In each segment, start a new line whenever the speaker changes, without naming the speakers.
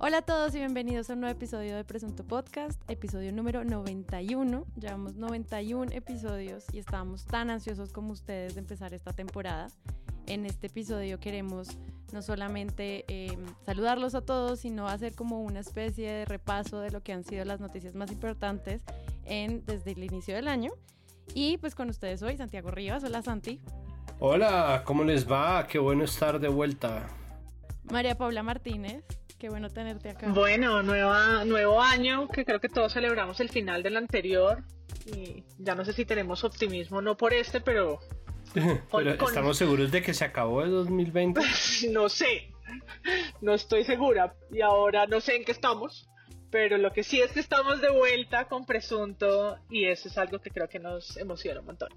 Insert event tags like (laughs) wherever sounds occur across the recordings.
Hola a todos y bienvenidos a un nuevo episodio de Presunto Podcast, episodio número 91. Llevamos 91 episodios y estábamos tan ansiosos como ustedes de empezar esta temporada. En este episodio queremos no solamente em, saludarlos a todos, sino hacer como una especie de repaso de lo que han sido las noticias más importantes en, desde el inicio del año. Y pues con ustedes hoy, Santiago Rivas. Hola Santi.
Hola, ¿cómo les va? Qué bueno estar de vuelta.
María Paula Martínez. Qué bueno tenerte acá.
Bueno, nueva, nuevo año, que creo que todos celebramos el final del anterior. Y ya no sé si tenemos optimismo, no por este, pero. (laughs)
pero ¿estamos seguros de que se acabó el 2020? (laughs)
no sé, no estoy segura. Y ahora no sé en qué estamos. Pero lo que sí es que estamos de vuelta con Presunto y eso es algo que creo que nos emociona un montón.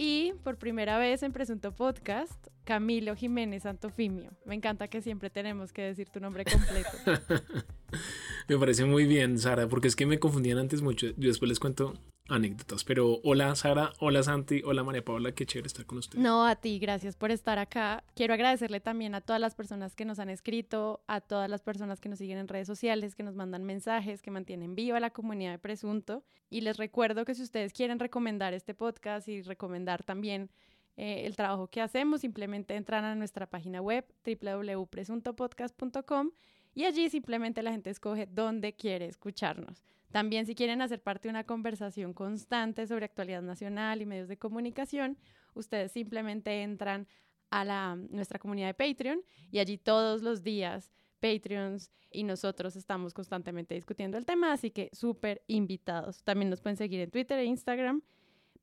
Y por primera vez en Presunto Podcast, Camilo Jiménez Santofimio. Me encanta que siempre tenemos que decir tu nombre completo. (laughs)
me parece muy bien, Sara, porque es que me confundían antes mucho. Yo después les cuento anécdotas. Pero hola Sara, hola Santi, hola María Paula, qué chévere estar con ustedes.
No, a ti, gracias por estar acá. Quiero agradecerle también a todas las personas que nos han escrito, a todas las personas que nos siguen en redes sociales, que nos mandan mensajes, que mantienen viva la comunidad de Presunto. Y les recuerdo que si ustedes quieren recomendar este podcast y recomendar también eh, el trabajo que hacemos, simplemente entran a nuestra página web www.presuntopodcast.com y allí simplemente la gente escoge dónde quiere escucharnos. También si quieren hacer parte de una conversación constante sobre actualidad nacional y medios de comunicación, ustedes simplemente entran a nuestra comunidad de Patreon y allí todos los días Patreons y nosotros estamos constantemente discutiendo el tema, así que súper invitados. También nos pueden seguir en Twitter e Instagram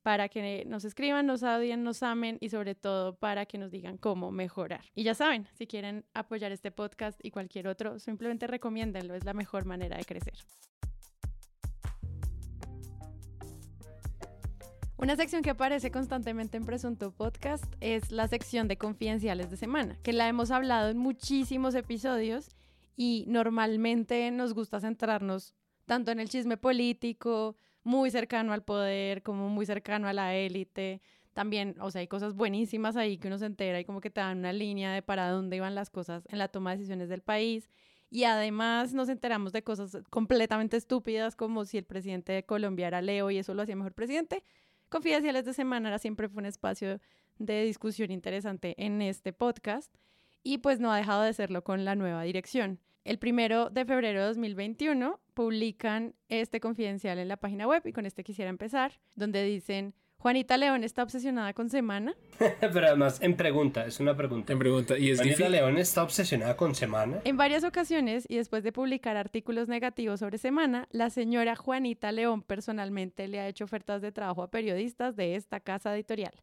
para que nos escriban, nos odien, nos amen y sobre todo para que nos digan cómo mejorar. Y ya saben, si quieren apoyar este podcast y cualquier otro, simplemente recomiéndenlo, es la mejor manera de crecer. Una sección que aparece constantemente en Presunto Podcast es la sección de confidenciales de semana, que la hemos hablado en muchísimos episodios y normalmente nos gusta centrarnos tanto en el chisme político, muy cercano al poder, como muy cercano a la élite. También, o sea, hay cosas buenísimas ahí que uno se entera y como que te dan una línea de para dónde iban las cosas en la toma de decisiones del país. Y además nos enteramos de cosas completamente estúpidas como si el presidente de Colombia era Leo y eso lo hacía mejor presidente. Confidenciales de Semana siempre fue un espacio de discusión interesante en este podcast y pues no ha dejado de serlo con la nueva dirección. El primero de febrero de 2021 publican este confidencial en la página web y con este quisiera empezar, donde dicen, Juanita León está obsesionada con Semana. (laughs)
Pero además, en pregunta, es una pregunta.
En pregunta, ¿y es
¿Juanita León está obsesionada con Semana?
En varias ocasiones, y después de publicar artículos negativos sobre Semana, la señora Juanita León personalmente le ha hecho ofertas de trabajo a periodistas de esta casa editorial.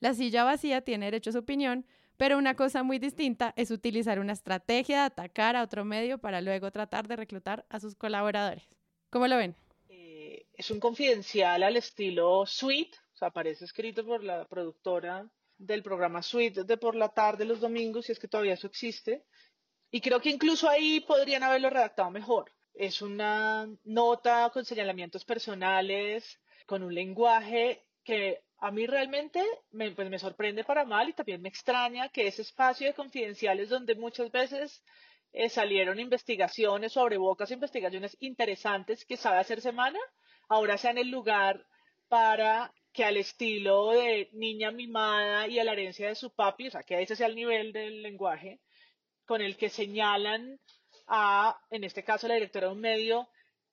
La silla vacía tiene derecho a su opinión, pero una cosa muy distinta es utilizar una estrategia de atacar a otro medio para luego tratar de reclutar a sus colaboradores. ¿Cómo lo ven?
Eh, es un confidencial al estilo Suite, o sea, aparece escrito por la productora del programa Suite de por la tarde los domingos, si es que todavía eso existe. Y creo que incluso ahí podrían haberlo redactado mejor. Es una nota con señalamientos personales, con un lenguaje que a mí realmente me, pues me sorprende para mal y también me extraña que ese espacio de confidenciales donde muchas veces eh, salieron investigaciones sobre bocas, investigaciones interesantes que sabe hacer semana, ahora sea en el lugar para que al estilo de niña mimada y a la herencia de su papi, o sea, que ese sea el nivel del lenguaje con el que señalan a, en este caso, la directora de un medio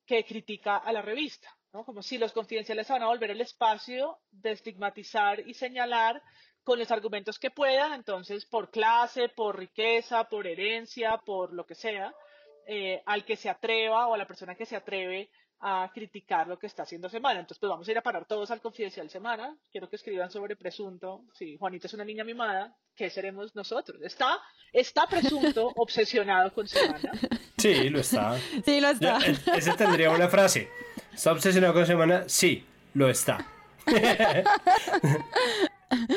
que critica a la revista. Como si los confidenciales van a volver el espacio de estigmatizar y señalar con los argumentos que puedan, entonces por clase, por riqueza, por herencia, por lo que sea, eh, al que se atreva o a la persona que se atreve a criticar lo que está haciendo Semana. Entonces, pues vamos a ir a parar todos al Confidencial Semana. Quiero que escriban sobre presunto. Si Juanita es una niña mimada, ¿qué seremos nosotros? Está, está presunto (laughs) obsesionado con Semana.
Sí, lo está.
Sí, lo está.
ese tendría una frase. ¿Está obsesionado con Semana? Sí, lo está. (laughs)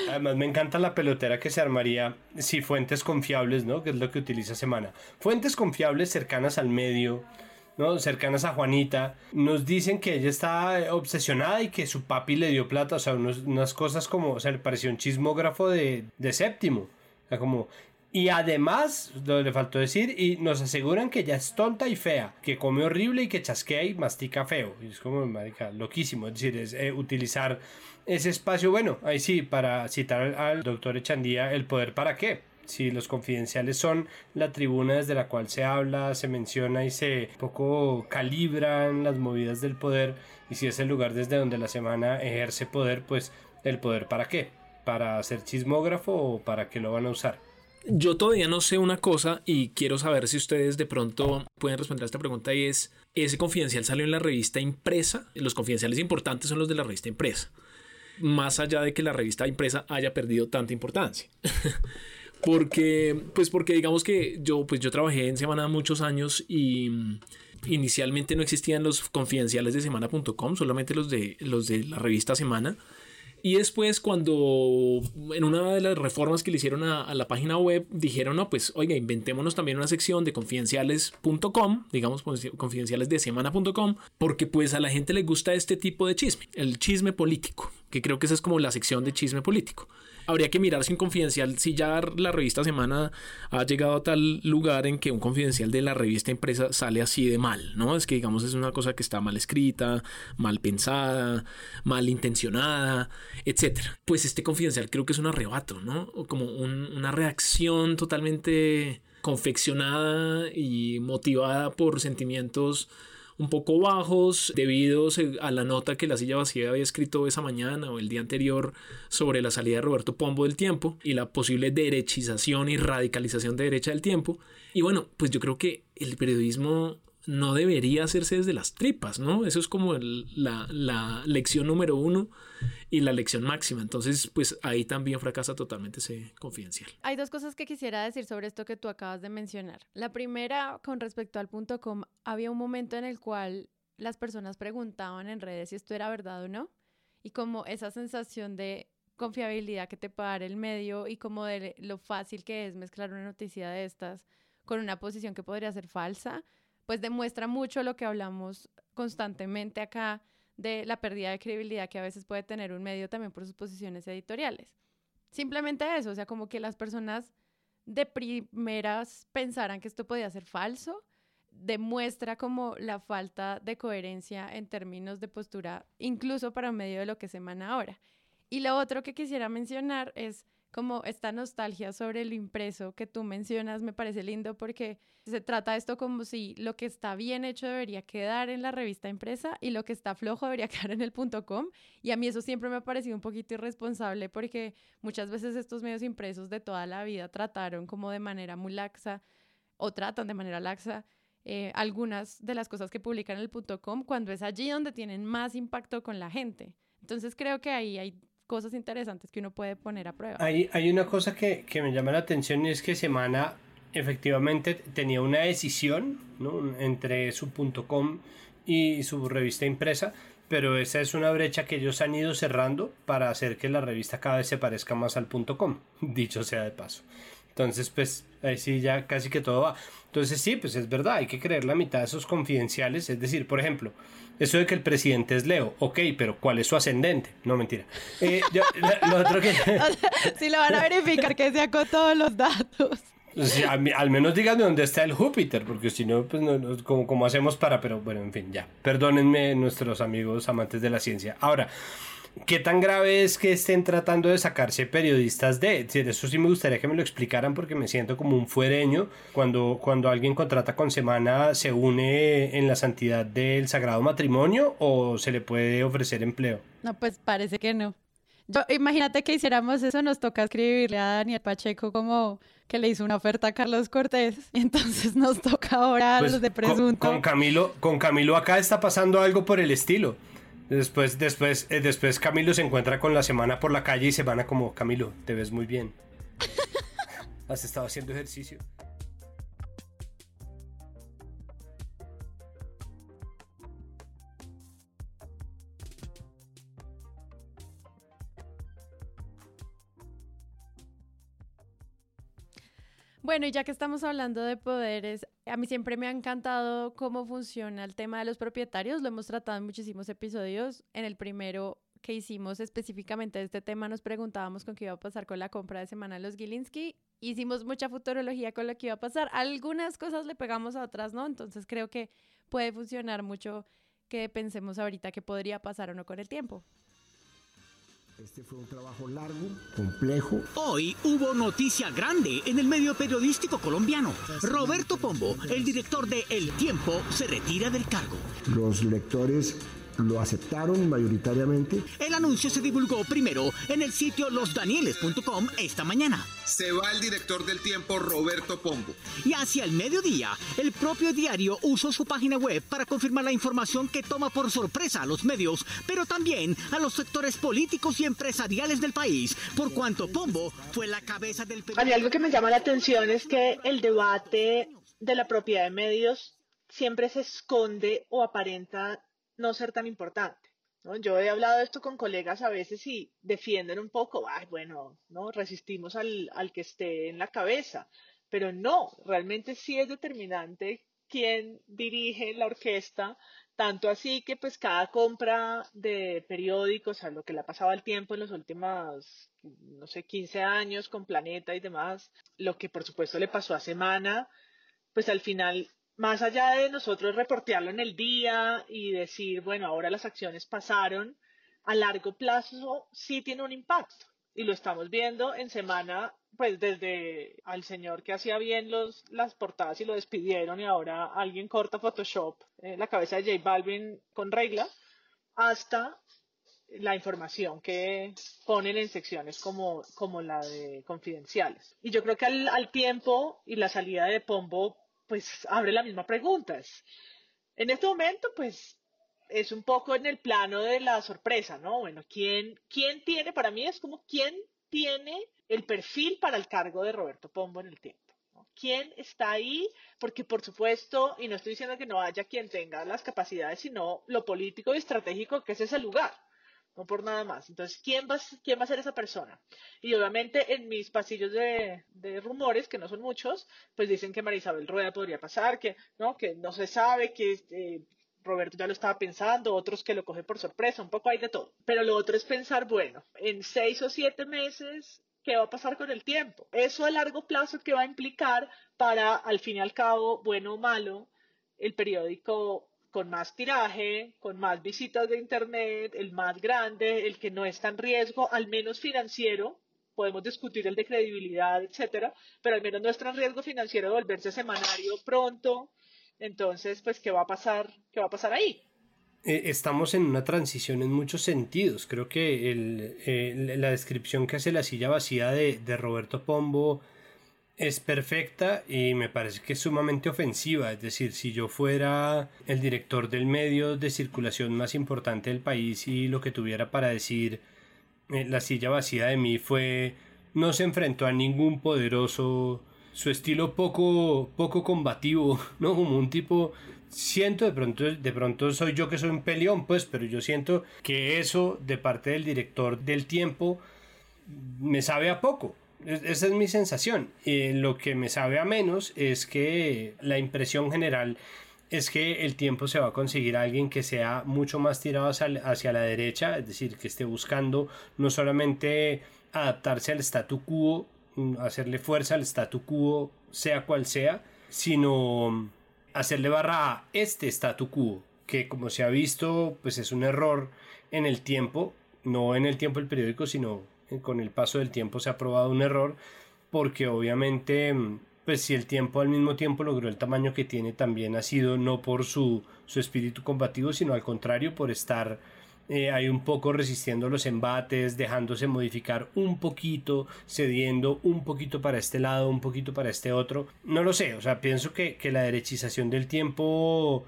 Además, me encanta la pelotera que se armaría si fuentes confiables, ¿no? Que es lo que utiliza Semana. Fuentes confiables cercanas al medio, ¿no? Cercanas a Juanita, nos dicen que ella está obsesionada y que su papi le dio plata, o sea, unas cosas como, o sea, le pareció un chismógrafo de, de séptimo. O sea, como, Y además, lo le faltó decir, y nos aseguran que ella es tonta y fea, que come horrible y que chasquea y mastica feo. Y es como, marica, loquísimo. Es decir, es eh, utilizar ese espacio, bueno, ahí sí, para citar al doctor Echandía, el poder para qué si los confidenciales son la tribuna desde la cual se habla, se menciona y se poco calibran las movidas del poder, y si es el lugar desde donde la semana ejerce poder, pues el poder para qué? ¿Para ser chismógrafo o para qué lo van a usar?
Yo todavía no sé una cosa y quiero saber si ustedes de pronto pueden responder a esta pregunta y es, ¿ese confidencial salió en la revista impresa? Los confidenciales importantes son los de la revista impresa, más allá de que la revista impresa haya perdido tanta importancia. (laughs) Porque, pues porque digamos que yo, pues yo trabajé en Semana muchos años y mm, inicialmente no existían los confidenciales de semana.com, solamente los de, los de la revista Semana. Y después cuando en una de las reformas que le hicieron a, la página web dijeron, no, pues oiga, inventémonos también una sección de confidenciales.com, digamos confidenciales de semana.com, porque pues a la gente le gusta este tipo de chisme, el chisme político, que creo que esa es como la sección de chisme político habría que mirar sin confidencial si ya la revista Semana ha llegado a tal lugar en que un confidencial de la revista impresa sale así de mal, ¿no? Es que digamos es una cosa que está mal escrita, mal pensada, mal intencionada, etcétera. Pues este confidencial creo que es un arrebato, ¿no? Como una reacción totalmente confeccionada y motivada por sentimientos un poco bajos debido a la nota que la silla vacía había escrito esa mañana o el día anterior sobre la salida de Roberto Pombo del tiempo y la posible derechización y radicalización de derecha del tiempo. Y bueno, pues yo creo que el periodismo no debería hacerse desde las tripas, ¿no? Eso es como la, la, lección número uno y la lección máxima. Entonces, pues ahí también fracasa totalmente ese confidencial.
Hay dos cosas que quisiera decir sobre esto que tú acabas de mencionar. La primera, con respecto al punto com, había un momento en el cual las personas preguntaban en redes si esto era verdad o no. Y como esa sensación de confiabilidad que te puede dar el medio y como de lo fácil que es mezclar una noticia de estas con una posición que podría ser falsa, pues demuestra mucho lo que hablamos constantemente acá de la pérdida de credibilidad que a veces puede tener un medio también por sus posiciones editoriales. Simplemente eso, o sea, como que las personas de primeras pensaran que esto podía ser falso, demuestra como la falta de coherencia en términos de postura, incluso para medio de lo que se emana ahora. Y lo otro que quisiera mencionar es como esta nostalgia sobre lo impreso que tú mencionas me parece lindo porque se trata esto como si lo que está bien hecho debería quedar en la revista impresa y lo que está flojo debería (laughs) quedar en el punto com. Y a mí eso siempre me ha parecido un poquito irresponsable porque muchas veces estos medios impresos de toda la vida trataron como de manera muy laxa o tratan de manera laxa eh, algunas de las cosas que publican en el punto com cuando es allí donde tienen más impacto con la gente. Entonces creo que ahí hay cosas interesantes que uno puede poner a prueba.
Hay, hay una cosa que, que me llama la atención y es que Semana efectivamente tenía una decisión ¿no? entre su .com y su revista impresa, pero esa es una brecha que ellos han ido cerrando para hacer que la revista cada vez se parezca más al .com, (laughs) dicho sea de paso. Entonces, pues ahí sí ya casi que todo va. Entonces sí, pues es verdad, hay que creer la mitad de esos confidenciales. Es decir, por ejemplo, eso de que el presidente es Leo, ok, pero ¿cuál es su ascendente? No, mentira. Eh,
lo otro que... (laughs) si lo van a verificar, que sea con todos los datos.
al, menos díganme dónde está el Júpiter, porque si no, pues no, como, como hacemos para, pero bueno, en fin, ya. Perdónenme nuestros amigos amantes de la ciencia. Ahora, ¿Qué tan grave es que estén tratando de sacarse periodistas de? Eso sí me gustaría que me lo explicaran porque me siento como un fuereño. Cuando, cuando alguien contrata con semana, ¿se une en la santidad del sagrado matrimonio o se le puede ofrecer empleo?
No, pues parece que no. Yo, imagínate que hiciéramos eso, nos toca escribirle a Daniel Pacheco como que le hizo una oferta a Carlos Cortés y (laughs) entonces nos toca ahora pues, los de presunto.
con, Camilo, con Camilo acá está pasando algo por el estilo. Después, después, eh, después Camilo se encuentra con la semana por la calle y se van a como, Camilo, te ves muy bien. (laughs) ¿Has estado haciendo ejercicio?
Bueno, y ya que estamos hablando de poderes, a mí siempre me ha encantado cómo funciona el tema de los propietarios. Lo hemos tratado en muchísimos episodios. En el primero que hicimos específicamente de este tema, nos preguntábamos con qué iba a pasar con la compra de semana de los Gilinski. Hicimos mucha futurología con lo que iba a pasar. Algunas cosas le pegamos a otras, ¿no? Entonces creo que puede funcionar mucho que pensemos ahorita que podría pasar o no con el tiempo.
Este fue un trabajo largo, complejo.
Hoy hubo noticia grande en el medio periodístico colombiano. Roberto Pombo, el director de El Tiempo, se retira del cargo.
Los lectores lo aceptaron mayoritariamente.
El anuncio se divulgó primero en el sitio losdanieles.com esta mañana.
Se va el director del tiempo Roberto Pombo.
Y hacia el mediodía, el propio diario usó su página web para confirmar la información que toma por sorpresa a los medios, pero también a los sectores políticos y empresariales del país, por cuanto Pombo fue la cabeza del...
A mí algo que me llama la atención es que el debate de la propiedad de medios siempre se esconde o aparenta no ser tan importante. Yo he hablado de esto con colegas a veces y defienden un poco, ay, bueno, no resistimos al, al que esté en la cabeza, pero no, realmente sí es determinante quién dirige la orquesta, tanto así que pues cada compra de periódicos, a lo que le ha pasado al tiempo en los últimos, no sé, 15 años con Planeta y demás, lo que por supuesto le pasó a Semana, pues al final más allá de nosotros reportearlo en el día y decir, bueno, ahora las acciones pasaron, a largo plazo sí tiene un impacto. Y lo estamos viendo en semana, pues desde al señor que hacía bien los, las portadas y lo despidieron y ahora alguien corta Photoshop en la cabeza de J Balvin con regla, hasta la información que ponen en secciones como, como la de confidenciales. Y yo creo que al tiempo y la salida de Pombo pues abre la misma pregunta. En este momento, pues es un poco en el plano de la sorpresa, ¿no? Bueno, ¿quién, quién tiene, para mí es como quién tiene el perfil para el cargo de Roberto Pombo en el tiempo? ¿Quién está ahí? Porque por supuesto, y no estoy diciendo que no haya quien tenga las capacidades, sino lo político y estratégico que es ese lugar no por nada más. Entonces, ¿quién va, quién va a ser esa persona? Y obviamente en mis pasillos de, rumores, que no son muchos, pues dicen que María Isabel Rueda podría pasar, que no, que no se sabe, que eh, Roberto ya lo estaba pensando, otros que lo cogen por sorpresa, un poco hay de todo. Pero lo otro es pensar, bueno, en seis o siete meses, ¿qué va a pasar con el tiempo? Eso a largo plazo, ¿qué va a implicar para, al fin y al cabo, bueno o malo, el periódico con más tiraje, con más visitas de Internet, el más grande, el que no está en riesgo, al menos financiero, podemos discutir el de credibilidad, etcétera, pero al menos no está en riesgo financiero de volverse semanario pronto. Entonces, pues, ¿qué va a pasar? ¿Qué va a pasar ahí?
Eh, estamos en una transición en muchos sentidos. Creo que el, la descripción que hace la silla vacía de, de Roberto Pombo es perfecta y me parece que es sumamente ofensiva. Es decir, si yo fuera el director del medio de circulación más importante del país y lo que tuviera para decir eh, la silla vacía de mí fue no se enfrentó a ningún poderoso su estilo poco poco combativo (laughs) no como un tipo siento de pronto de pronto soy yo que soy un peleón pues pero yo siento que eso de parte del director del tiempo me sabe a poco esa es mi sensación. y lo que me sabe a menos es que la impresión general es que el tiempo se va a conseguir a alguien que sea mucho más tirado hacia, la derecha, es decir, que esté buscando no solamente adaptarse al statu quo, mm, hacerle fuerza al statu quo, sea cual sea, sino hacerle barra a este statu quo, que como se ha visto, pues es un error en el tiempo, no en el tiempo del periódico, sino con el paso del tiempo se ha probado un error porque obviamente pues si el tiempo al mismo tiempo logró el tamaño que tiene también ha sido no por su, su espíritu combativo sino al contrario por estar eh, un poco resistiendo los embates, dejándose modificar un poquito, cediendo un poquito para este lado, un poquito para este otro. No lo sé, o sea, pienso que, que la derechización del tiempo,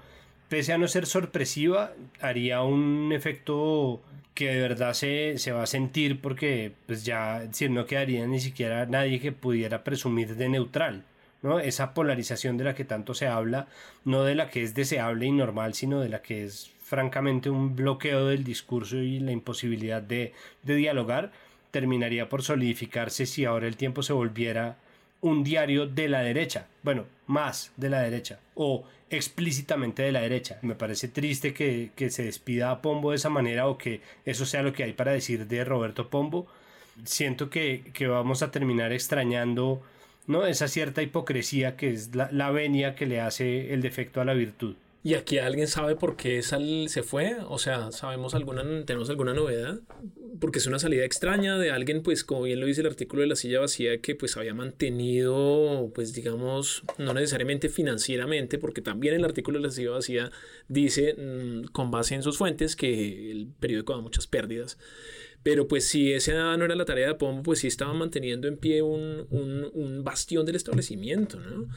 pese a no ser sorpresiva, haría un efecto que de verdad se, se, va a sentir porque pues ya decir, no quedaría ni siquiera nadie que pudiera presumir de neutral. ¿no? Esa polarización de la que tanto se habla, no de la que es deseable y normal, sino de la que es francamente un bloqueo del discurso y la imposibilidad de, de dialogar, terminaría por solidificarse si ahora el tiempo se volviera un diario de la derecha, bueno, más de la derecha, o explícitamente de la derecha. Me parece triste que, se despida a Pombo de esa manera o que eso sea lo que hay para decir de Roberto Pombo. Siento que, que vamos a terminar extrañando ¿no? esa cierta hipocresía que es la, la venia que le hace el defecto a la virtud.
¿Y aquí alguien sabe por qué se fue? O sea, ¿sabemos alguna, tenemos alguna novedad? Porque es una salida extraña de alguien, pues como bien lo dice el artículo de la silla vacía, que pues había mantenido, pues digamos, no necesariamente financieramente, porque también el artículo de la silla vacía dice, mm, con base en sus fuentes, que el periódico da muchas pérdidas. Pero pues si esa no era la tarea de Pombo, pues sí estaba manteniendo en pie un, un, bastión del establecimiento, ¿no?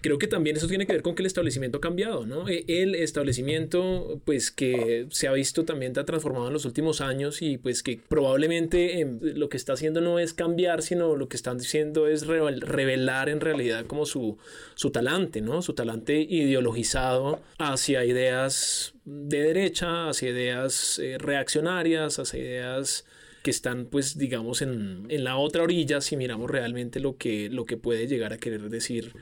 Creo que también eso tiene que ver con que el establecimiento ha cambiado, ¿no? E, el establecimiento, pues que se ha visto también ha transformado en los últimos años y pues que probablemente em, lo que está haciendo no es cambiar, sino lo que están diciendo es revelar en realidad como su, su talante, ¿no? Su talante ideologizado hacia ideas de derecha, hacia ideas eh, reaccionarias, hacia ideas que están pues digamos en, en, la otra orilla si miramos realmente lo que, lo que puede llegar a querer decir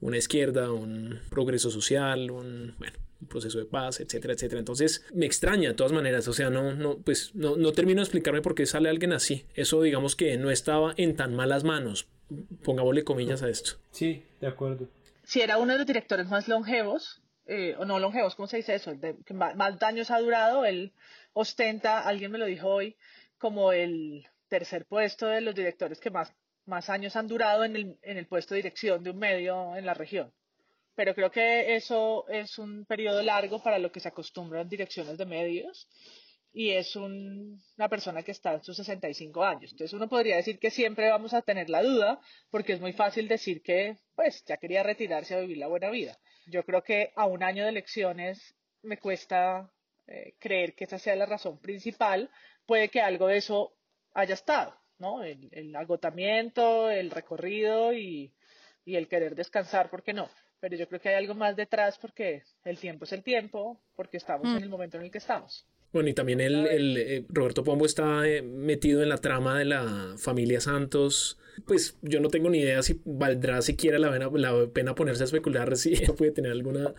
una izquierda, un progreso social, un, bueno, un proceso de paz, etcétera, etcétera. Entonces me extraña de todas maneras, o sea, no, no, pues no, no termino de explicarme por qué sale alguien así. Eso digamos que no estaba en tan malas manos. Pongámosle comillas a esto.
Sí, de acuerdo.
Si era uno de los directores más longevos, eh, o no longevos, ¿cómo se dice eso? De, que más, más daños ha durado, él ostenta, alguien me lo dijo hoy, como el tercer puesto de los directores que más, más años han durado en el, en el puesto de dirección de un medio en la región. Pero creo que eso es un periodo largo para lo que se acostumbran direcciones de medios y es una persona que está en sus 65 años. Entonces uno podría decir que siempre vamos a tener la duda porque es muy fácil decir que pues ya quería retirarse a vivir la buena vida. Yo creo que a un año de elecciones me cuesta eh, creer que esa sea la razón principal, puede que algo de eso haya estado, ¿no? El, agotamiento, el recorrido y, el querer descansar, ¿por qué no? Pero yo creo que hay algo más detrás porque el tiempo es el tiempo, porque estamos en mm. el momento en el que estamos.
Bueno, y también el, eh, Roberto Pombo está eh, metido en la trama de la familia Santos. Pues yo no tengo ni idea si valdrá siquiera la pena, la pena ponerse a especular (laughs) si puede tener alguna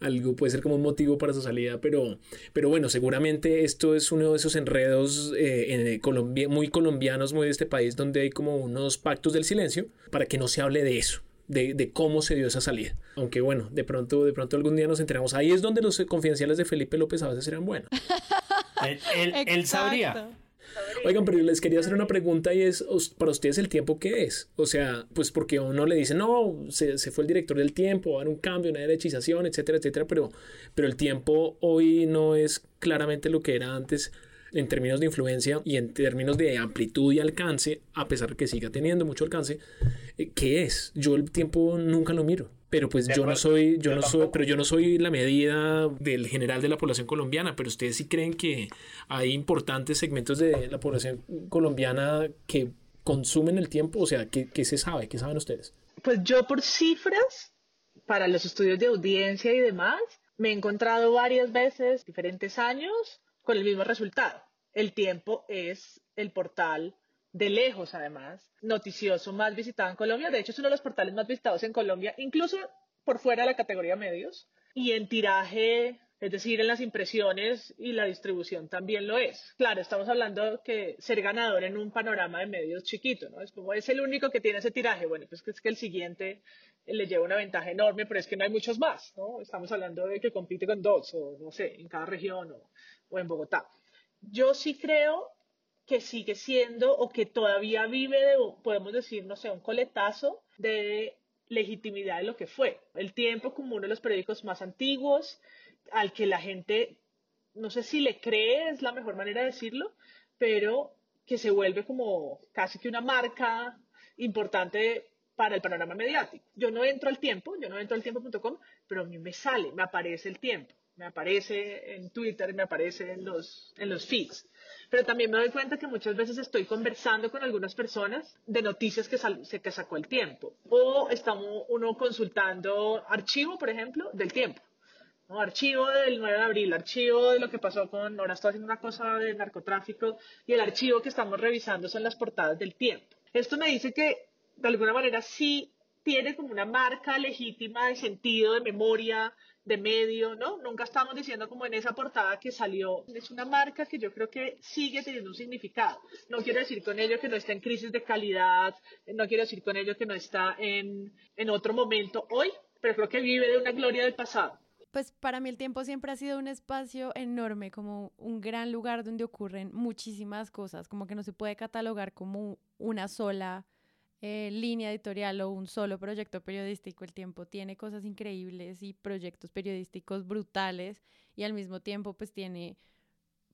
algo puede ser como un motivo para su salida, pero, pero bueno, seguramente esto es uno de esos enredos eh, en Colombia, muy colombianos, muy de este país, donde hay como unos pactos del silencio para que no se hable de eso. De, de, cómo se dio esa salida. Aunque bueno, de pronto, de pronto algún día nos enteramos. Ahí es donde los confidenciales de Felipe López a veces eran buenos. (laughs)
él, él sabría.
Oigan, pero les quería hacer una pregunta y es, ¿para ustedes el tiempo qué es? O sea, pues porque uno le dice, no, se, fue el director del tiempo, va a haber un cambio, una derechización, etcétera, etcétera, pero, pero el tiempo hoy no es claramente lo que era antes en términos de influencia y en términos de amplitud y alcance, a pesar de que siga teniendo mucho alcance, ¿qué es? Yo el tiempo nunca lo miro pero pues yo no soy, yo, no soy, pero yo no soy la medida del general de la población colombiana, pero ustedes sí creen que hay importantes segmentos de la población colombiana que consumen el tiempo, o sea, ¿qué, qué se sabe? ¿Qué saben ustedes?
Pues yo por cifras, para los estudios de audiencia y demás, me he encontrado varias veces, diferentes años, con el mismo resultado. El tiempo es el portal de lejos además, noticioso más visitado en Colombia. De hecho, es uno de los portales más visitados en Colombia, incluso por fuera de la categoría medios. Y en tiraje, es decir, en las impresiones y la distribución también lo es. Claro, estamos hablando que ser ganador en un panorama de medios chiquito, ¿no? Es como es el único que tiene ese tiraje. Bueno, pues es que el siguiente le lleva una ventaja enorme, pero es que no hay muchos más, ¿no? Estamos hablando de que compite con dos, o no sé, en cada región o, o en Bogotá. Yo sí creo que sigue siendo o que todavía vive de, podemos decir, no sé, un coletazo de legitimidad de lo que fue. El tiempo como uno de los periódicos más antiguos, al que la gente, no sé si le cree, es la mejor manera de decirlo, pero que se vuelve como casi que una marca importante para el panorama mediático. Yo no entro al tiempo, yo no entro al tiempo.com, pero a mí me sale, me aparece el tiempo, me aparece en Twitter, me aparece en los, en los feeds pero también me doy cuenta que muchas veces estoy conversando con algunas personas de noticias que, que sacó el tiempo. O estamos uno consultando archivo, por ejemplo, del tiempo. ¿no? Archivo del 9 de abril, archivo de lo que pasó con, ahora estoy haciendo una cosa de narcotráfico, y el archivo que estamos revisando son las portadas del tiempo. Esto me dice que de alguna manera sí tiene como una marca legítima de sentido, de memoria, de medio, ¿no? Nunca estamos diciendo como en esa portada que salió. Es una marca que yo creo que sigue teniendo un significado. No quiero decir con ello que no está en crisis de calidad, no quiero decir con ello que no está en, en otro momento hoy, pero creo que vive de una gloria del pasado.
Pues para mí el tiempo siempre ha sido un espacio enorme, como un gran lugar donde ocurren muchísimas cosas, como que no se puede catalogar como una sola eh, línea editorial o un solo proyecto periodístico. El tiempo tiene cosas increíbles y proyectos periodísticos brutales y al mismo tiempo pues tiene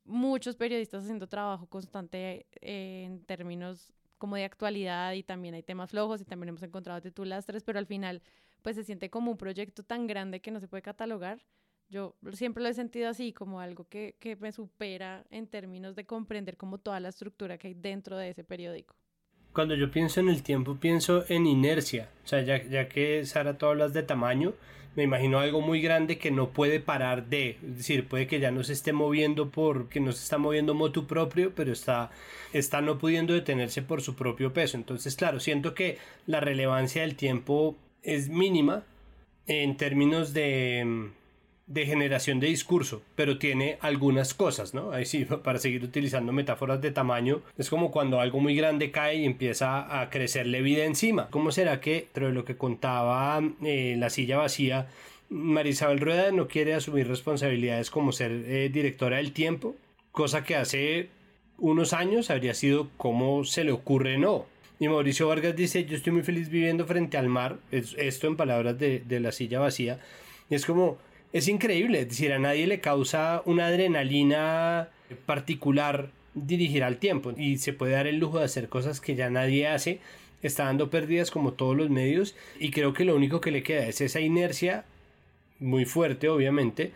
muchos periodistas haciendo trabajo constante eh, en términos como de actualidad y también hay temas flojos y también hemos encontrado titulastres, pero al final pues se siente como un proyecto tan grande que no se puede catalogar. Yo siempre lo he sentido así, como algo que, que me supera en términos de comprender como toda la estructura que hay dentro de ese periódico
cuando yo pienso en el tiempo, pienso en inercia. O sea, ya, ya que Sara, tú hablas de tamaño, me imagino algo muy grande que no puede parar de, es decir, puede que ya no se esté moviendo porque no se está moviendo motu propio, pero está, está no pudiendo detenerse por su propio peso. Entonces, claro, siento que la relevancia del tiempo es mínima en términos de, de generación de discurso, pero tiene algunas cosas, ¿no? Ahí sí, (laughs) para seguir utilizando metáforas de tamaño, es como cuando algo muy grande cae y empieza a crecerle vida encima. ¿Cómo será que, de lo que contaba eh, la silla vacía, Marisabel Rueda no quiere asumir responsabilidades como ser eh, directora del tiempo? Cosa que hace unos años habría sido como se le ocurre no. Y Mauricio Vargas dice, yo estoy muy feliz viviendo frente al mar, esto en palabras de, de la silla vacía, y es como, es increíble, es decir, a nadie le causa una adrenalina particular dirigir al tiempo y se puede dar el lujo de hacer cosas que ya nadie hace, está dando pérdidas como todos los medios y creo que lo único que le queda es esa inercia muy fuerte obviamente.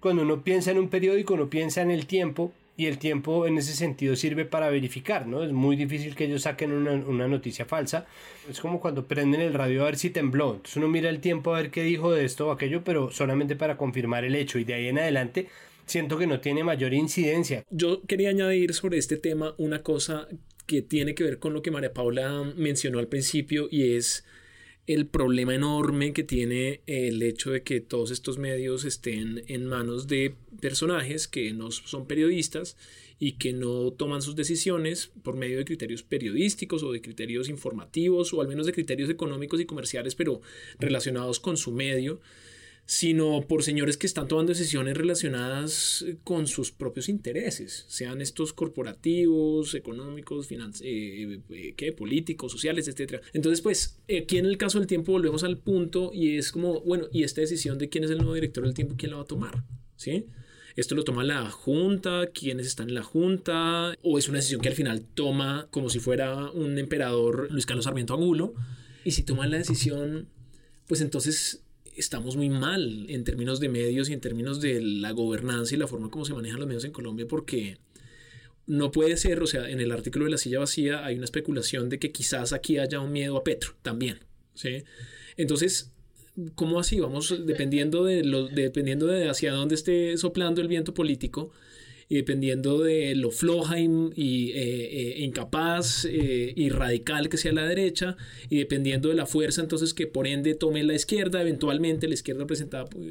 Cuando uno piensa en un periódico, uno piensa en el tiempo y el tiempo en ese sentido sirve para verificar, ¿no? Es muy difícil que ellos saquen una, una, noticia falsa. Es como cuando prenden el radio a ver si tembló. Entonces uno mira el tiempo a ver qué dijo de esto o aquello, pero solamente para confirmar el hecho. Y de ahí en adelante siento que no tiene mayor incidencia.
Yo quería añadir sobre este tema una cosa que tiene que ver con lo que María Paula mencionó al principio y es el problema enorme que tiene el hecho de que todos estos medios estén en manos de personajes que no son periodistas y que no toman sus decisiones por medio de criterios periodísticos o de criterios informativos o al menos de criterios económicos y comerciales, pero relacionados con su medio sino por señores que están tomando decisiones relacionadas eh, con sus propios intereses, sean estos corporativos, económicos, eh, eh, políticos, sociales, etc. Entonces, pues, aquí en el caso del tiempo volvemos al punto y es como, bueno, ¿y esta decisión de quién es el nuevo director del tiempo, quién la va a tomar? ¿Sí? Esto lo toma la Junta, quiénes están en la Junta, o es una decisión que al final toma como si fuera un emperador Luis Carlos Sarmiento Angulo. Y si toman la decisión, pues entonces estamos muy mal en términos de medios y en términos de la gobernanza y la forma como se manejan los medios en Colombia porque no puede ser, o sea, en el artículo de la silla vacía hay una especulación de que quizás aquí haya un miedo a Petro también, ¿sí? Entonces, ¿cómo así? Vamos dependiendo de, lo, dependiendo de hacia dónde esté soplando el viento político, y dependiendo de lo floja y, eh, eh, incapaz eh, y radical que sea la derecha, y dependiendo de la fuerza entonces que por ende tome la izquierda, eventualmente la izquierda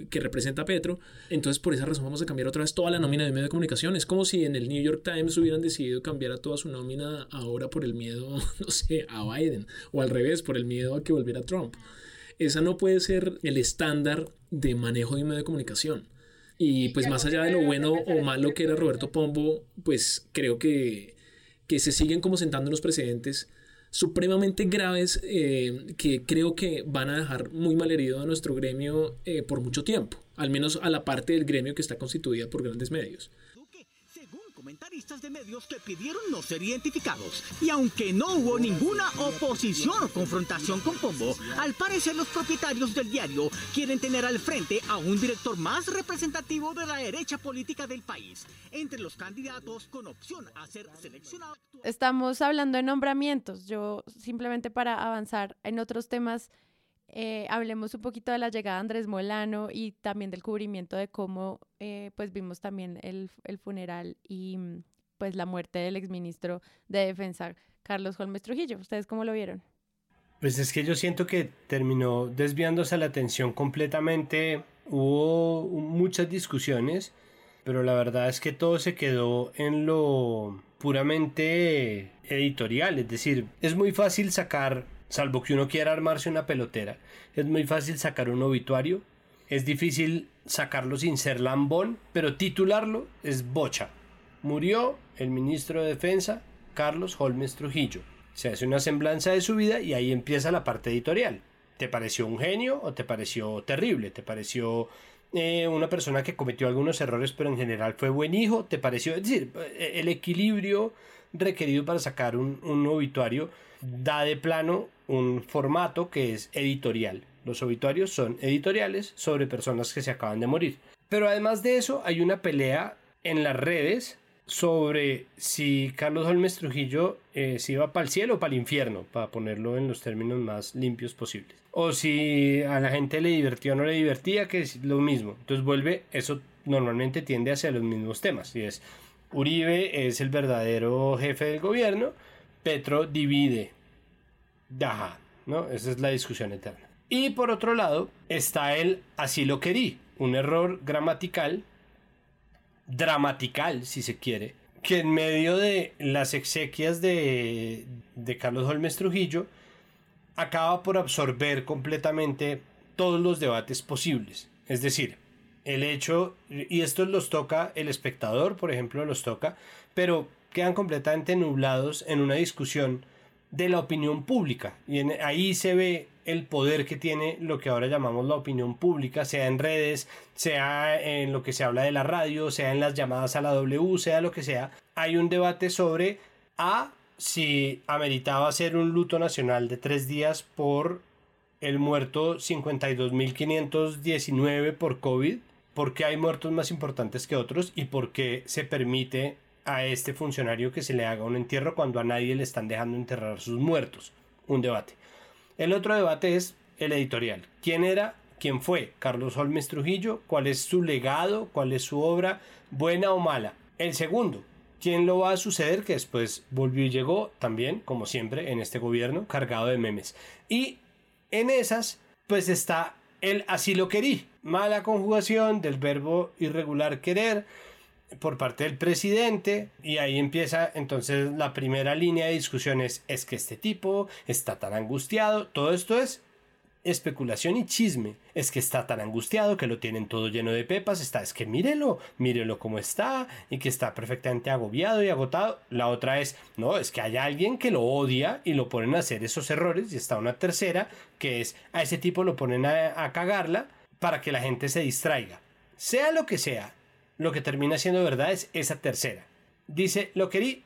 que representa a Petro, entonces por esa razón vamos a cambiar otra vez toda la nómina de medio de comunicación. Es como si en el New York Times hubieran decidido cambiar a toda su nómina ahora por el miedo, (laughs) no sé, a Biden, o al revés, por el miedo a que volviera Trump. Esa no puede ser el estándar de manejo de medio de comunicación. Y pues más allá de lo bueno o malo que era Roberto Pombo, pues creo que, que se siguen como sentando unos precedentes supremamente graves eh, que creo que van a dejar muy mal herido a nuestro gremio eh, por mucho tiempo, al menos a la parte del gremio que está constituida por grandes medios
comentaristas de medios que pidieron no ser identificados. Y aunque no hubo ninguna oposición o confrontación con Pombo, al parecer los propietarios del diario quieren tener al frente a un director más representativo de la derecha política del país, entre los candidatos con opción a ser seleccionados.
Estamos hablando de nombramientos. Yo simplemente para avanzar en otros temas eh, hablemos un poquito de la llegada de Andrés Molano y también del cubrimiento de cómo eh, pues vimos también el, el, funeral y mm, pues la muerte del exministro de Defensa, Carlos Holmes Trujillo. ¿Ustedes cómo lo vieron?
Pues es que yo siento que terminó desviándose la atención completamente. Hubo muchas discusiones, pero la verdad es que todo se quedó en lo puramente editorial. Es decir, es muy fácil sacar, salvo que uno quiera armarse una pelotera, es muy fácil sacar un obituario. Es difícil sacarlo sin ser lambón, pero titularlo es bocha. Murió el ministro de Defensa, Carlos Holmes Trujillo. Se hace una semblanza de su vida y ahí empieza la parte editorial. ¿Te pareció un genio o te pareció terrible? ¿Te pareció eh, una persona que cometió algunos errores pero en general fue buen hijo? ¿Te pareció? Es decir, eh, el equilibrio requerido para sacar un, un obituario da de plano un formato que es editorial. Los obituarios son editoriales sobre personas que se acaban de morir. Pero además de eso hay una pelea en las redes sobre si Carlos Holmes Trujillo eh, se iba para el cielo o para el infierno, para ponerlo en los términos más limpios posibles. O si a la gente le divirtió o no le divertía, que es lo mismo. Entonces vuelve, eso normalmente tiende hacia los mismos temas. Y es, Uribe es el verdadero jefe del gobierno, Petro divide. Ajá, ¿no? Esa es la discusión eterna. Y por otro lado está el así lo querí, un error gramatical dramatical, si se quiere, que en medio de las exequias de, de Carlos Holmes Trujillo acaba por absorber completamente todos los debates posibles. Es decir, el hecho, y esto los toca el espectador, por ejemplo, los toca, pero quedan completamente nublados en una discusión de la opinión pública. Y ahí se ve el poder que tiene lo que ahora llamamos la opinión pública, sea en redes, sea en lo que se habla de la radio, sea en las llamadas a la W, sea lo que sea. Hay un debate sobre A, si ameritaba hacer un luto nacional de tres días por el muerto 52.519 por COVID, porque hay muertos más importantes que otros y porque se permite a este funcionario que se le haga un entierro cuando a nadie le están dejando enterrar sus muertos. Un debate. El otro debate es el editorial. ¿Quién era? ¿Quién fue? Carlos Holmes Trujillo. ¿Cuál es su legado? ¿Cuál es su obra? ¿Buena o mala? El segundo. ¿Quién lo va a suceder? Que después volvió y llegó también, como siempre, en este gobierno, cargado de memes. Y en esas, pues está el así lo querí. Mala conjugación del verbo irregular querer por parte del presidente y ahí empieza entonces la primera línea de discusiones es que este tipo está tan angustiado, todo esto es especulación y chisme, es que está tan angustiado que lo tienen todo lleno de pepas, está es que mírelo, mírelo cómo está y que está perfectamente agobiado y agotado. La otra es, no, es que hay alguien que lo odia y lo ponen a hacer esos errores y está una tercera que es a ese tipo lo ponen a, a cagarla para que la gente se distraiga. Sea lo que sea, lo que termina siendo verdad es esa tercera. Dice lo querí,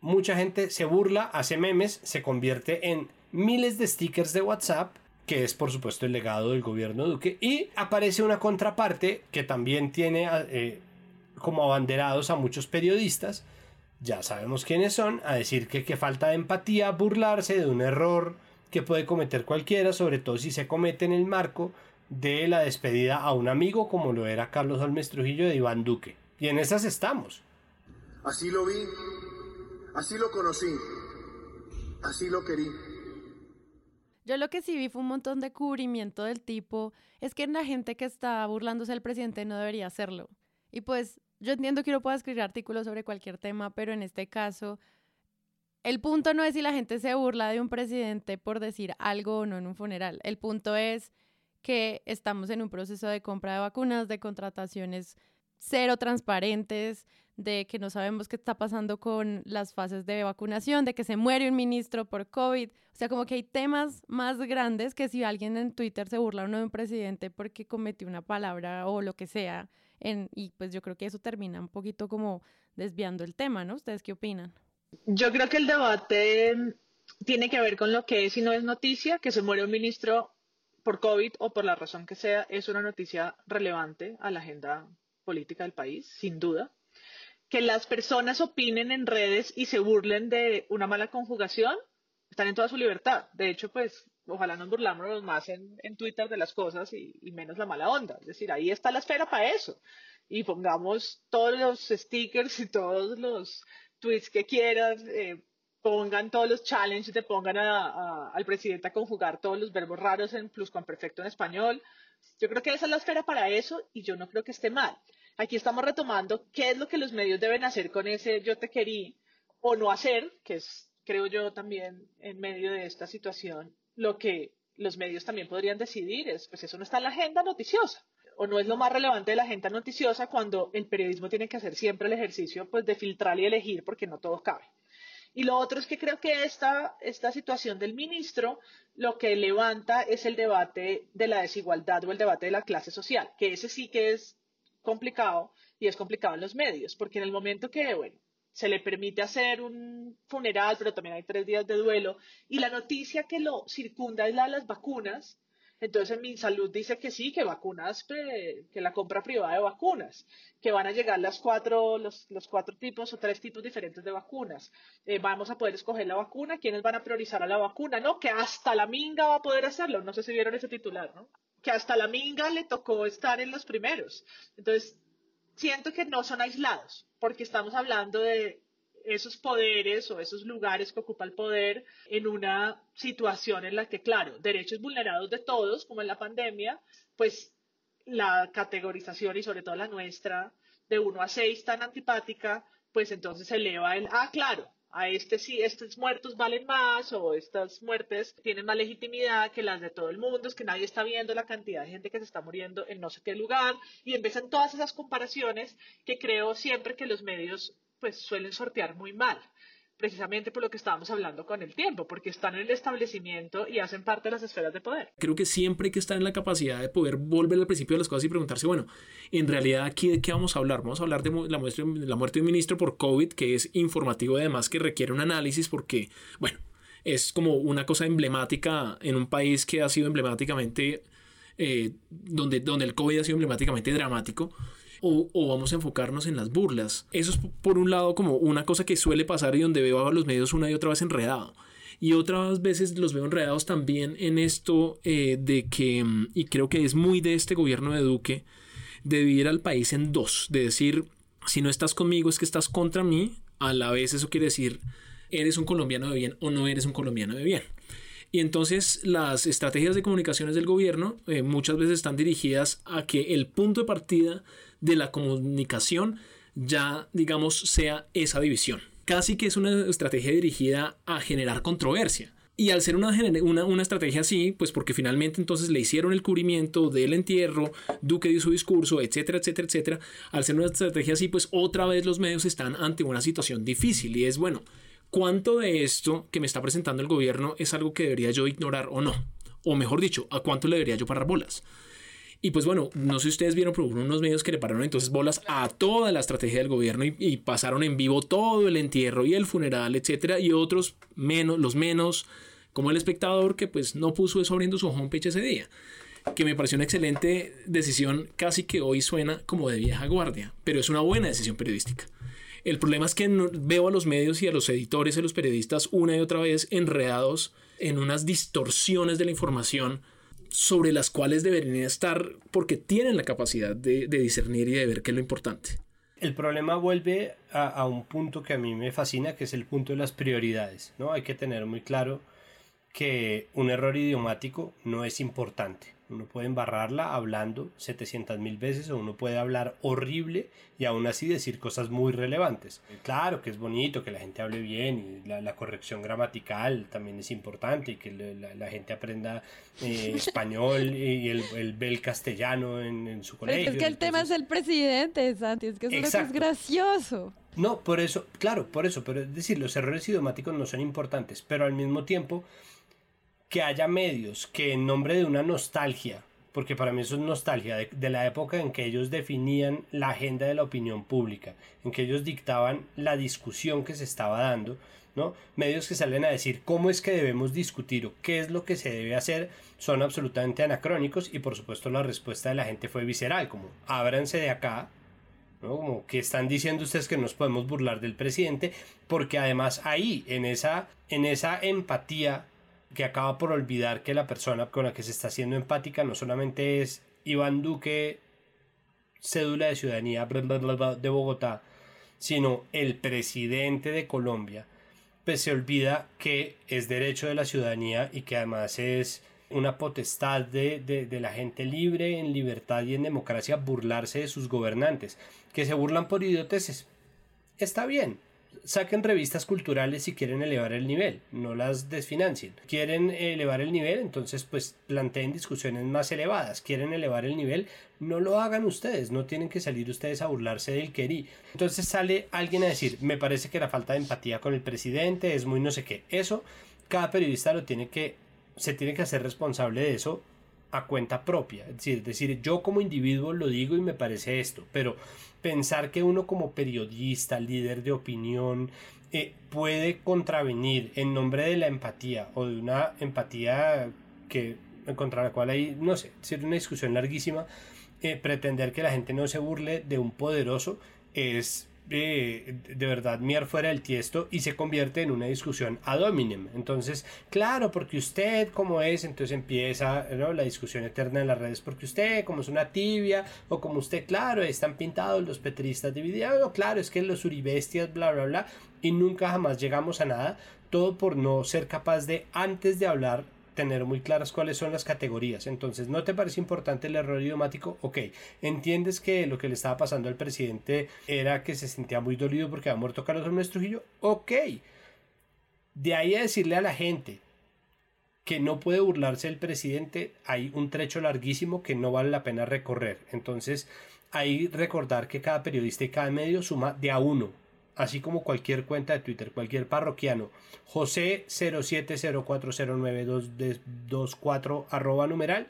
mucha gente se burla, hace memes, se convierte en miles de stickers de WhatsApp, que es por supuesto el legado del gobierno Duque, y aparece una contraparte que también tiene eh, como abanderados a muchos periodistas, ya sabemos quiénes son, a decir que, que falta de empatía, burlarse de un error que puede cometer cualquiera, sobre todo si se comete en el marco de la despedida a un amigo como lo era Carlos Holmes Trujillo de Iván Duque. Y en esas estamos.
Así lo vi, así lo conocí, así lo querí.
Yo lo que sí vi fue un montón de cubrimiento del tipo, es que la gente que está burlándose del presidente no debería hacerlo. Y pues yo entiendo que uno pueda escribir artículos sobre cualquier tema, pero en este caso, el punto no es si la gente se burla de un presidente por decir algo o no en un funeral. El punto es que estamos en un proceso de compra de vacunas, de contrataciones cero transparentes, de que no sabemos qué está pasando con las fases de vacunación, de que se muere un ministro por COVID. O sea, como que hay temas más grandes que si alguien en Twitter se burla uno de un presidente porque cometió una palabra o lo que sea. Y pues yo creo que eso termina un poquito como desviando el tema, ¿no? ¿Ustedes qué opinan?
Yo creo que el debate tiene que ver con lo que es y no es noticia, que se muere un ministro por COVID o por la razón que sea, es una noticia relevante a la agenda política del país, sin duda. Que las personas opinen en redes y se burlen de una mala conjugación, están en toda su libertad. De hecho, pues, ojalá nos burlamos más en, Twitter de las cosas y, menos la mala onda. Es decir, ahí está la esfera para eso. Y pongamos todos los stickers y todos los tweets que quieran, eh, pongan todos los challenges, te pongan al presidente a conjugar todos los verbos raros en pluscuamperfecto en español. Yo creo que esa es la esfera para eso y yo no creo que esté mal. Aquí estamos retomando qué es lo que los medios deben hacer con ese yo te querí o no hacer, que es, creo yo, también en medio de esta situación, lo que los medios también podrían decidir es, pues eso no está en la agenda noticiosa o no es lo más relevante de la agenda noticiosa cuando el periodismo tiene que hacer siempre el ejercicio pues de filtrar y elegir porque no todo cabe. Y lo otro es que creo que esta, esta situación del ministro lo que levanta es el debate de la desigualdad o el debate de la clase social, que ese sí que es complicado y es complicado en los medios, porque en el momento que, bueno, se le permite hacer un funeral, pero también hay tres días de duelo, y la noticia que lo circunda es la de las vacunas, entonces mi salud dice que sí, que vacunas, que la compra privada de vacunas, que van a llegar las cuatro, los, cuatro tipos o tres tipos diferentes de vacunas. Eh, vamos a poder escoger la vacuna, quiénes van a priorizar a la vacuna, ¿no? Que hasta la minga va a poder hacerlo. No sé si vieron ese titular, ¿no? Que hasta la minga le tocó estar en los primeros. Entonces, siento que no son aislados, porque estamos hablando de esos poderes o esos lugares que ocupa el poder en una situación en la que, claro, derechos vulnerados de todos, como en la pandemia, pues la categorización y sobre todo la nuestra de 1 a 6 tan antipática, pues entonces se eleva el, ah, claro, a este sí, estos muertos valen más o estas muertes tienen más legitimidad que las de todo el mundo, es que nadie está viendo la cantidad de gente que se está muriendo en no sé qué lugar y empiezan todas esas comparaciones que creo siempre que los medios pues suelen sortear muy mal, precisamente por lo que estábamos hablando con el tiempo, porque están en el establecimiento y hacen parte de las esferas de poder.
Creo que siempre hay que estar en la capacidad de poder volver al principio de las cosas y preguntarse, bueno, en realidad aquí de qué vamos a hablar? Vamos a hablar de la, muerte, de un ministro por COVID, que es informativo además que requiere un análisis porque, bueno, es como una cosa emblemática en un país que ha sido emblemáticamente, eh, donde, donde el COVID ha sido emblemáticamente dramático o, vamos a enfocarnos en las burlas. Eso es por un lado como una cosa que suele pasar y donde veo a los medios una y otra vez enredado. Y otras veces los veo enredados también en esto eh, de que, mm, y creo que es muy de este gobierno de Duque, de dividir al país en dos, de decir, si no estás conmigo es que estás contra mí, a la vez eso quiere decir, eres un colombiano de bien o no eres un colombiano de bien. Y entonces las estrategias de comunicaciones del gobierno eh, muchas veces están dirigidas a que el punto de partida de la comunicación ya, digamos, sea esa división. Casi que es una estrategia dirigida a generar controversia. Y al ser una, una, una, estrategia así, pues porque finalmente entonces le hicieron el cubrimiento del entierro, Duque dio su discurso, etcétera, etcétera, etcétera, al ser una estrategia así, pues otra vez los medios están ante una situación difícil y es, bueno, ¿cuánto de esto que me está presentando el gobierno es algo que debería yo ignorar o no? O mejor dicho, ¿a cuánto le debería yo parar bolas? Y pues bueno, no sé si ustedes vieron, pero unos medios que le pararon entonces bolas a toda la estrategia del gobierno y, pasaron en vivo todo el entierro y el funeral, etcétera, y otros menos, los menos, como el espectador que pues no puso eso abriendo su homepage ese día que me pareció una excelente decisión, casi que hoy suena como de vieja guardia, pero es una buena decisión periodística. El problema es que veo a los medios y a los editores y a los periodistas una y otra vez enredados en unas distorsiones de la información sobre las cuales deberían estar porque tienen la capacidad de, discernir y de ver qué es lo importante.
El problema vuelve a, a, un punto que a mí me fascina, que es el punto de las prioridades. ¿no? Hay que tener muy claro que un error idiomático no es importante. Uno puede embarrarla hablando 700 mil veces o uno puede hablar horrible y aún así decir cosas muy relevantes. Claro que es bonito que la gente hable bien y la, corrección gramatical también es importante y que la, gente aprenda eh, (laughs) español y el, el bel castellano en, su colegio.
es que el tema es el presidente, Santi, es que eso es gracioso.
No, por eso, claro, por eso, pero es decir, los errores idiomáticos no son importantes, pero al mismo tiempo que haya medios que en nombre de una nostalgia, porque para mí eso es nostalgia, de, la época en que ellos definían la agenda de la opinión pública, en que ellos dictaban la discusión que se estaba dando, ¿no? Medios que salen a decir cómo es que debemos discutir o qué es lo que se debe hacer son absolutamente anacrónicos y por supuesto la respuesta de la gente fue visceral, como ábranse de acá, ¿no? Como que están diciendo ustedes que nos podemos burlar del presidente, porque además ahí, en esa, en esa empatía que acaba por olvidar que la persona con la que se está haciendo empática no solamente es Iván Duque, cédula de ciudadanía de Bogotá, sino el presidente de Colombia, pues se olvida que es derecho de la ciudadanía y que además es una potestad de, de, la gente libre, en libertad y en democracia burlarse de sus gobernantes, que se burlan por idioteces. Está bien, saquen revistas culturales si quieren elevar el nivel, no las desfinancien. Quieren elevar el nivel, entonces pues planteen discusiones más elevadas. Quieren elevar el nivel, no lo hagan ustedes, no tienen que salir ustedes a burlarse del querí. Entonces sale alguien a decir, me parece que la falta de empatía con el presidente es muy no sé qué. Eso, cada periodista lo tiene que, se tiene que hacer responsable de eso a cuenta propia. Es decir, decir, yo como individuo lo digo y me parece esto, pero pensar que uno como periodista, líder de opinión, eh, puede contravenir en nombre de la empatía o de una empatía que contra la cual hay, no sé, ser una discusión larguísima, eh, pretender que la gente no se burle de un poderoso es de verdad mirar fuera del tiesto y se convierte en una discusión ad hominem. Entonces, claro, porque usted como es, entonces empieza la discusión eterna en las redes, porque usted como es una tibia, o como usted, claro, están pintados los petristas divididos, claro, es que los uribestias, bla, bla, bla, y nunca jamás llegamos a nada, todo por no ser capaz de, antes de hablar, tener muy claras cuáles son las categorías. Entonces, ¿no te parece importante el error idiomático? Ok, entiendes que lo que le estaba pasando al presidente era que se sentía muy dolido porque había muerto Carlos Gómez Trujillo. Ok, de ahí a decirle a la gente que no puede burlarse del presidente, hay un trecho larguísimo que no vale la pena recorrer. Entonces, ahí recordar que cada periodista y cada medio suma de a uno así como cualquier cuenta de Twitter, cualquier parroquiano, José 07040924 arroba numeral,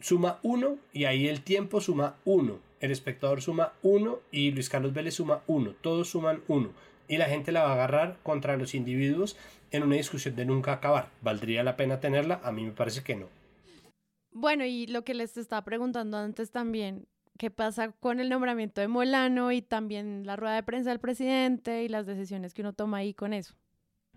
suma 1 y ahí el tiempo suma 1, el espectador suma 1 y Luis Carlos Vélez suma 1, todos suman 1 y la gente la va a agarrar contra los individuos en una discusión de nunca acabar. ¿Valdría la pena tenerla? A mí me parece que no.
Bueno, y lo que les estaba preguntando antes también, qué pasa con el nombramiento de Molano y también la rueda de prensa del presidente y las decisiones que uno toma ahí con eso.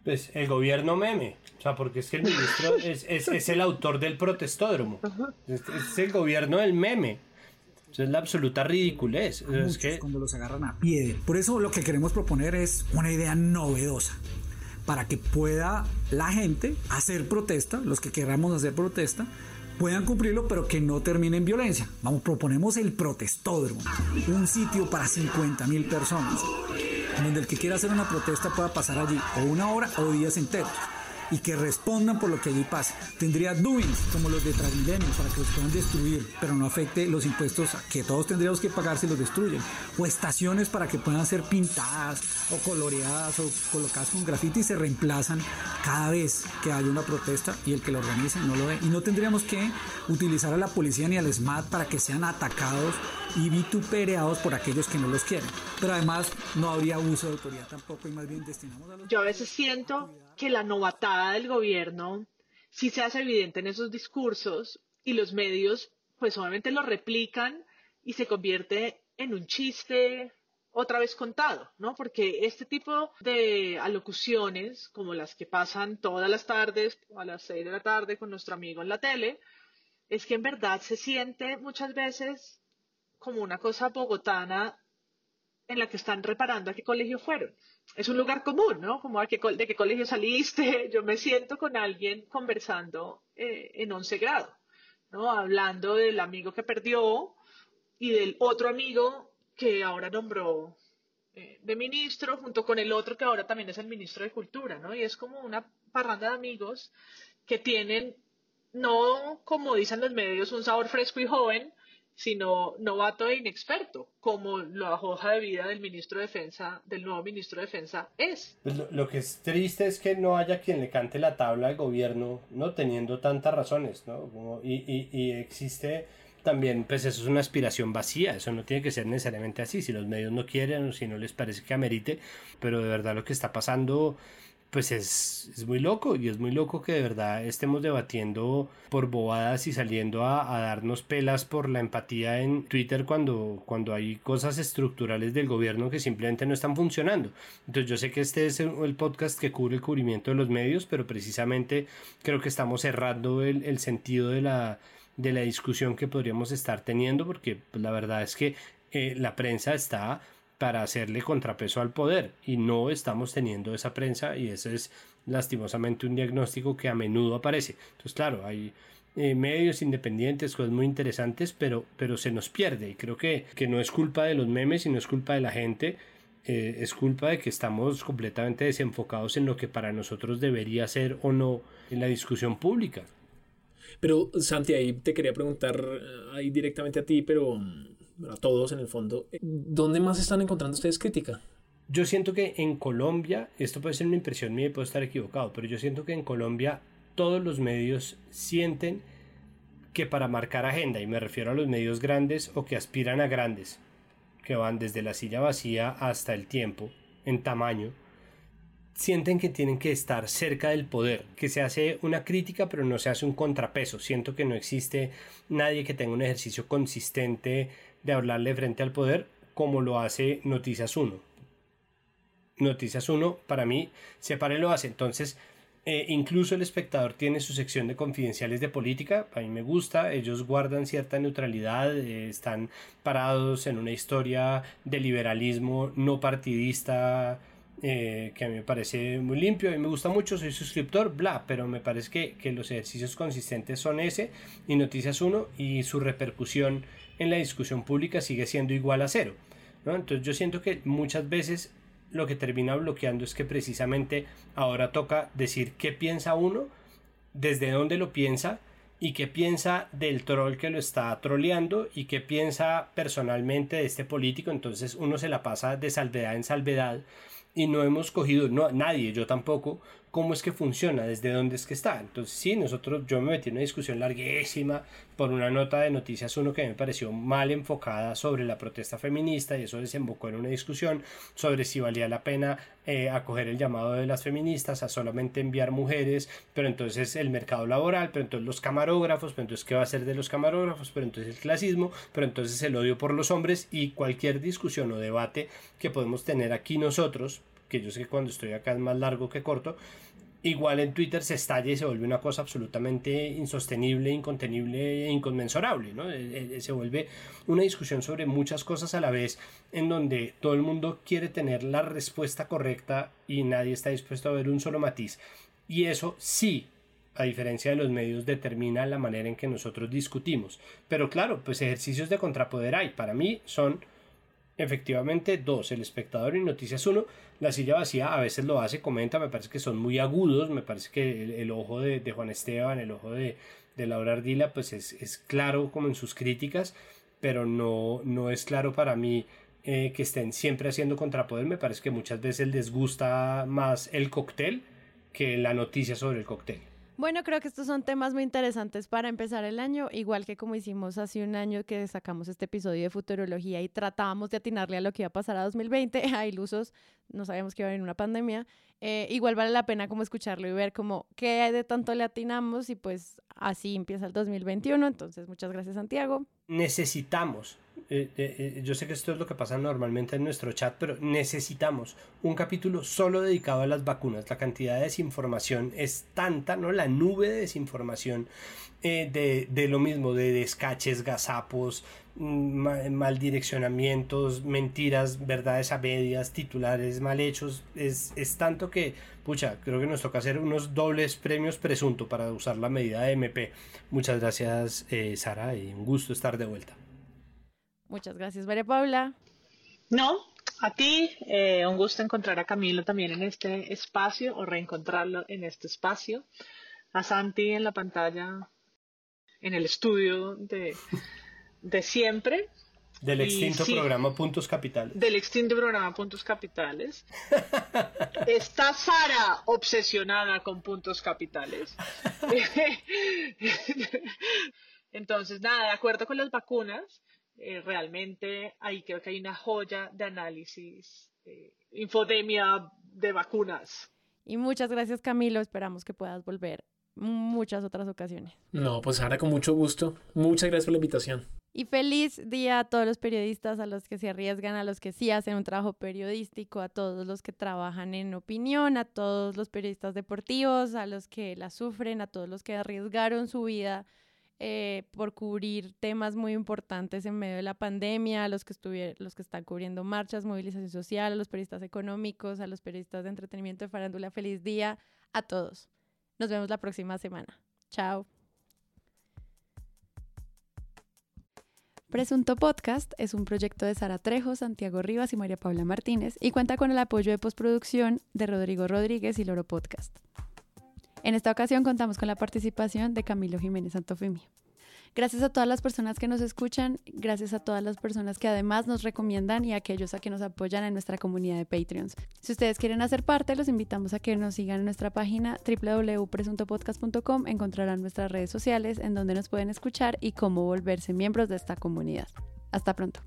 Pues el gobierno meme, o sea, porque es que el ministro (laughs) es, es, el autor del protestódromo, es, es, el gobierno del meme. es la absoluta ridiculez. Es que...
Cuando los agarran a pie. Por eso lo que queremos proponer es una idea novedosa para que pueda la gente hacer protesta, los que queramos hacer protesta, puedan cumplirlo, pero que no termine en violencia. Vamos, proponemos el protestódromo, un sitio para 50 mil personas, donde el que quiera hacer una protesta pueda pasar allí o una hora o días enteros y que respondan por lo que allí pasa. Tendría doings como los de Transmilenio para que los puedan destruir, pero no afecte los impuestos que todos tendríamos que pagar si los destruyen. O estaciones para que puedan ser pintadas o coloreadas o colocadas con grafiti y se reemplazan cada vez que haya una protesta y el que lo organice no lo ve. Y no tendríamos que utilizar a la policía ni al SMAT para que sean atacados y vituperados por aquellos que no los quieren. Pero además no habría abuso de autoridad tampoco y más bien destinamos a los...
Yo a veces siento que la novatada del gobierno sí se hace evidente en esos discursos y los medios pues obviamente lo replican y se convierte en un chiste otra vez contado, ¿no? Porque este tipo de alocuciones, como las que pasan todas las tardes a las seis de la tarde con nuestro amigo en la tele, es que en verdad se siente muchas veces como una cosa bogotana en la que están reparando a qué colegio fueron. Es un lugar común, ¿no? Como a de qué colegio saliste. (laughs) Yo me siento con alguien conversando eh, en 11 grado, ¿no? Hablando del amigo que perdió y del otro amigo que ahora nombró eh, de ministro, junto con el otro que ahora también es el ministro de Cultura, ¿no? Y es como una parranda de amigos que tienen, no como dicen los medios, un sabor fresco y joven, sino novato e inexperto, como la hoja de vida del ministro de Defensa, del nuevo ministro de Defensa es.
Pues lo, que es triste es que no haya quien le cante la tabla al gobierno, ¿no? Teniendo tantas razones, ¿no? y, y, y existe también, pues eso es una aspiración vacía, eso no tiene que ser necesariamente así, si los medios no quieren o si no les parece que amerite, pero de verdad lo que está pasando pues es, es, muy loco y es muy loco que de verdad estemos debatiendo por bobadas y saliendo a, darnos pelas por la empatía en Twitter cuando, cuando hay cosas estructurales del gobierno que simplemente no están funcionando. Entonces yo sé que este es el podcast que cubre el cubrimiento de los medios, pero precisamente creo que estamos cerrando el, el sentido de la, de la discusión que podríamos estar teniendo porque pues, la verdad es que eh, la prensa está para hacerle contrapeso al poder y no estamos teniendo esa prensa y ese es lastimosamente un diagnóstico que a menudo aparece. Entonces, claro, hay eh, medios independientes, cosas muy interesantes, pero, pero se nos pierde y creo que, que no es culpa de los memes y no es culpa de la gente, eh, es culpa de que estamos completamente desenfocados en lo que para nosotros debería ser o no en la discusión pública.
Pero Santi, ahí te quería preguntar eh, ahí directamente a ti, pero mm, a todos en el fondo, ¿dónde más están encontrando ustedes crítica?
Yo siento que en Colombia, esto puede ser una impresión mía y puedo estar equivocado, pero yo siento que en Colombia todos los medios sienten que para marcar agenda, y me refiero a los medios grandes o que aspiran a grandes, que van desde la silla vacía hasta el tiempo, en tamaño, sienten que tienen que estar cerca del poder, que se hace una crítica pero no se hace un contrapeso. Siento que no existe nadie que tenga un ejercicio consistente de hablarle frente al poder como lo hace Noticias 1. Noticias 1 para mí se pare lo hace. Entonces eh, incluso el espectador tiene su sección de confidenciales de política, a mí me gusta, ellos guardan cierta neutralidad, eh, están parados en una historia de liberalismo no partidista, eh, que a mí me parece muy limpio y me gusta mucho, soy suscriptor, bla, pero me parece que, que los ejercicios consistentes son ese y Noticias 1 y su repercusión en la discusión pública sigue siendo igual a cero. ¿no? Entonces yo siento que muchas veces lo que termina bloqueando es que precisamente ahora toca decir qué piensa uno, desde dónde lo piensa y qué piensa del troll que lo está troleando y qué piensa personalmente de este político. Entonces uno se la pasa de salvedad en salvedad y no hemos cogido, no, nadie, yo tampoco, cómo es que funciona, desde dónde es que está. Entonces, sí, nosotros, yo me metí en una discusión larguísima por una nota de Noticias 1 que me pareció mal enfocada sobre la protesta feminista y eso desembocó en una discusión sobre si valía la pena eh, acoger el llamado de las feministas a solamente enviar mujeres, pero entonces el mercado laboral, pero entonces los camarógrafos, pero entonces qué va a ser de los camarógrafos, pero entonces el clasismo, pero entonces el odio por los hombres y cualquier discusión o debate que podemos tener aquí nosotros, que yo sé que cuando estoy acá es más largo que corto, igual en Twitter se estalla y se vuelve una cosa absolutamente insostenible, incontenible e inconmensurable, ¿no? Eh, eh, se vuelve una discusión sobre muchas cosas a la vez en donde todo el mundo quiere tener la respuesta correcta y nadie está dispuesto a ver un solo matiz. Y eso sí, a diferencia de los medios, determina la manera en que nosotros discutimos. Pero claro, pues ejercicios de contrapoder hay. Para mí son efectivamente dos, el espectador y Noticias 1. La silla vacía a veces lo hace, comenta, me parece que son muy agudos, me parece que el, ojo de, Juan Esteban, el ojo de, Laura Ardila, pues es, claro como en sus críticas, pero no, no es claro para mí eh, que estén siempre haciendo contrapoder, me parece que muchas veces les gusta más el cóctel que la noticia sobre el cóctel.
Bueno, creo que estos son temas muy interesantes para empezar el año, igual que como hicimos hace un año que sacamos este episodio de futurología y tratábamos de atinarle a lo que iba a pasar a 2020, (laughs) a ilusos, no sabíamos que iba a haber una pandemia, eh, igual vale la pena como escucharlo y ver como qué de tanto le atinamos y pues así empieza el 2021, entonces muchas gracias Santiago.
Necesitamos eh, eh, eh, yo sé que esto es lo que pasa normalmente en nuestro chat, pero necesitamos un capítulo solo dedicado a las vacunas. La cantidad de desinformación es tanta, ¿no? La nube de desinformación de, de, lo mismo, de descaches, gazapos, mm, mal direccionamientos, mentiras, verdades a medias, titulares mal hechos. Es, es tanto que, pucha, creo que nos toca hacer unos dobles premios presunto para usar la medida de MP. Muchas gracias, Sara, y un gusto estar de vuelta.
Muchas gracias, María Paula.
No, a ti, eh, un gusto encontrar a Camilo también en este espacio o reencontrarlo en este espacio. A Santi en la pantalla, en el estudio de, de siempre.
Del extinto programa Puntos Capitales.
Del extinto programa Puntos Capitales. (laughs) Está Sara obsesionada con Puntos Capitales. (laughs) (laughs) Entonces, nada, de acuerdo con las vacunas, eh, realmente ahí creo que hay una joya de análisis, eh, infodemia de vacunas.
Y muchas gracias Camilo, esperamos que puedas volver muchas otras ocasiones.
No, pues ahora con mucho gusto. Muchas gracias por la invitación.
Y feliz día a todos los periodistas, a los que se arriesgan, a los que sí hacen un trabajo periodístico, a todos los que trabajan en opinión, a todos los periodistas deportivos, a los que la sufren, a todos los que arriesgaron su vida eh, por cubrir temas muy importantes en medio de la pandemia, a los que, los que están cubriendo marchas, movilización social, a los periodistas económicos, a los periodistas de entretenimiento de farándula. Feliz día a todos. Nos vemos la próxima semana. Chao. Presunto Podcast es un proyecto de Sara Trejo, Santiago Rivas y María Paula Martínez y cuenta con el apoyo de postproducción de Rodrigo Rodríguez y Loro Podcast. En esta ocasión contamos con la participación de Camilo Jiménez Santofimio. Gracias a todas las personas que nos escuchan, gracias a todas las personas que además nos recomiendan y a aquellos a que nos apoyan en nuestra comunidad de Patreons. Si ustedes quieren hacer parte, los invitamos a que nos sigan en nuestra página www.presuntopodcast.com. Encontrarán nuestras redes sociales en donde nos pueden escuchar y cómo volverse miembros de esta comunidad. Hasta pronto.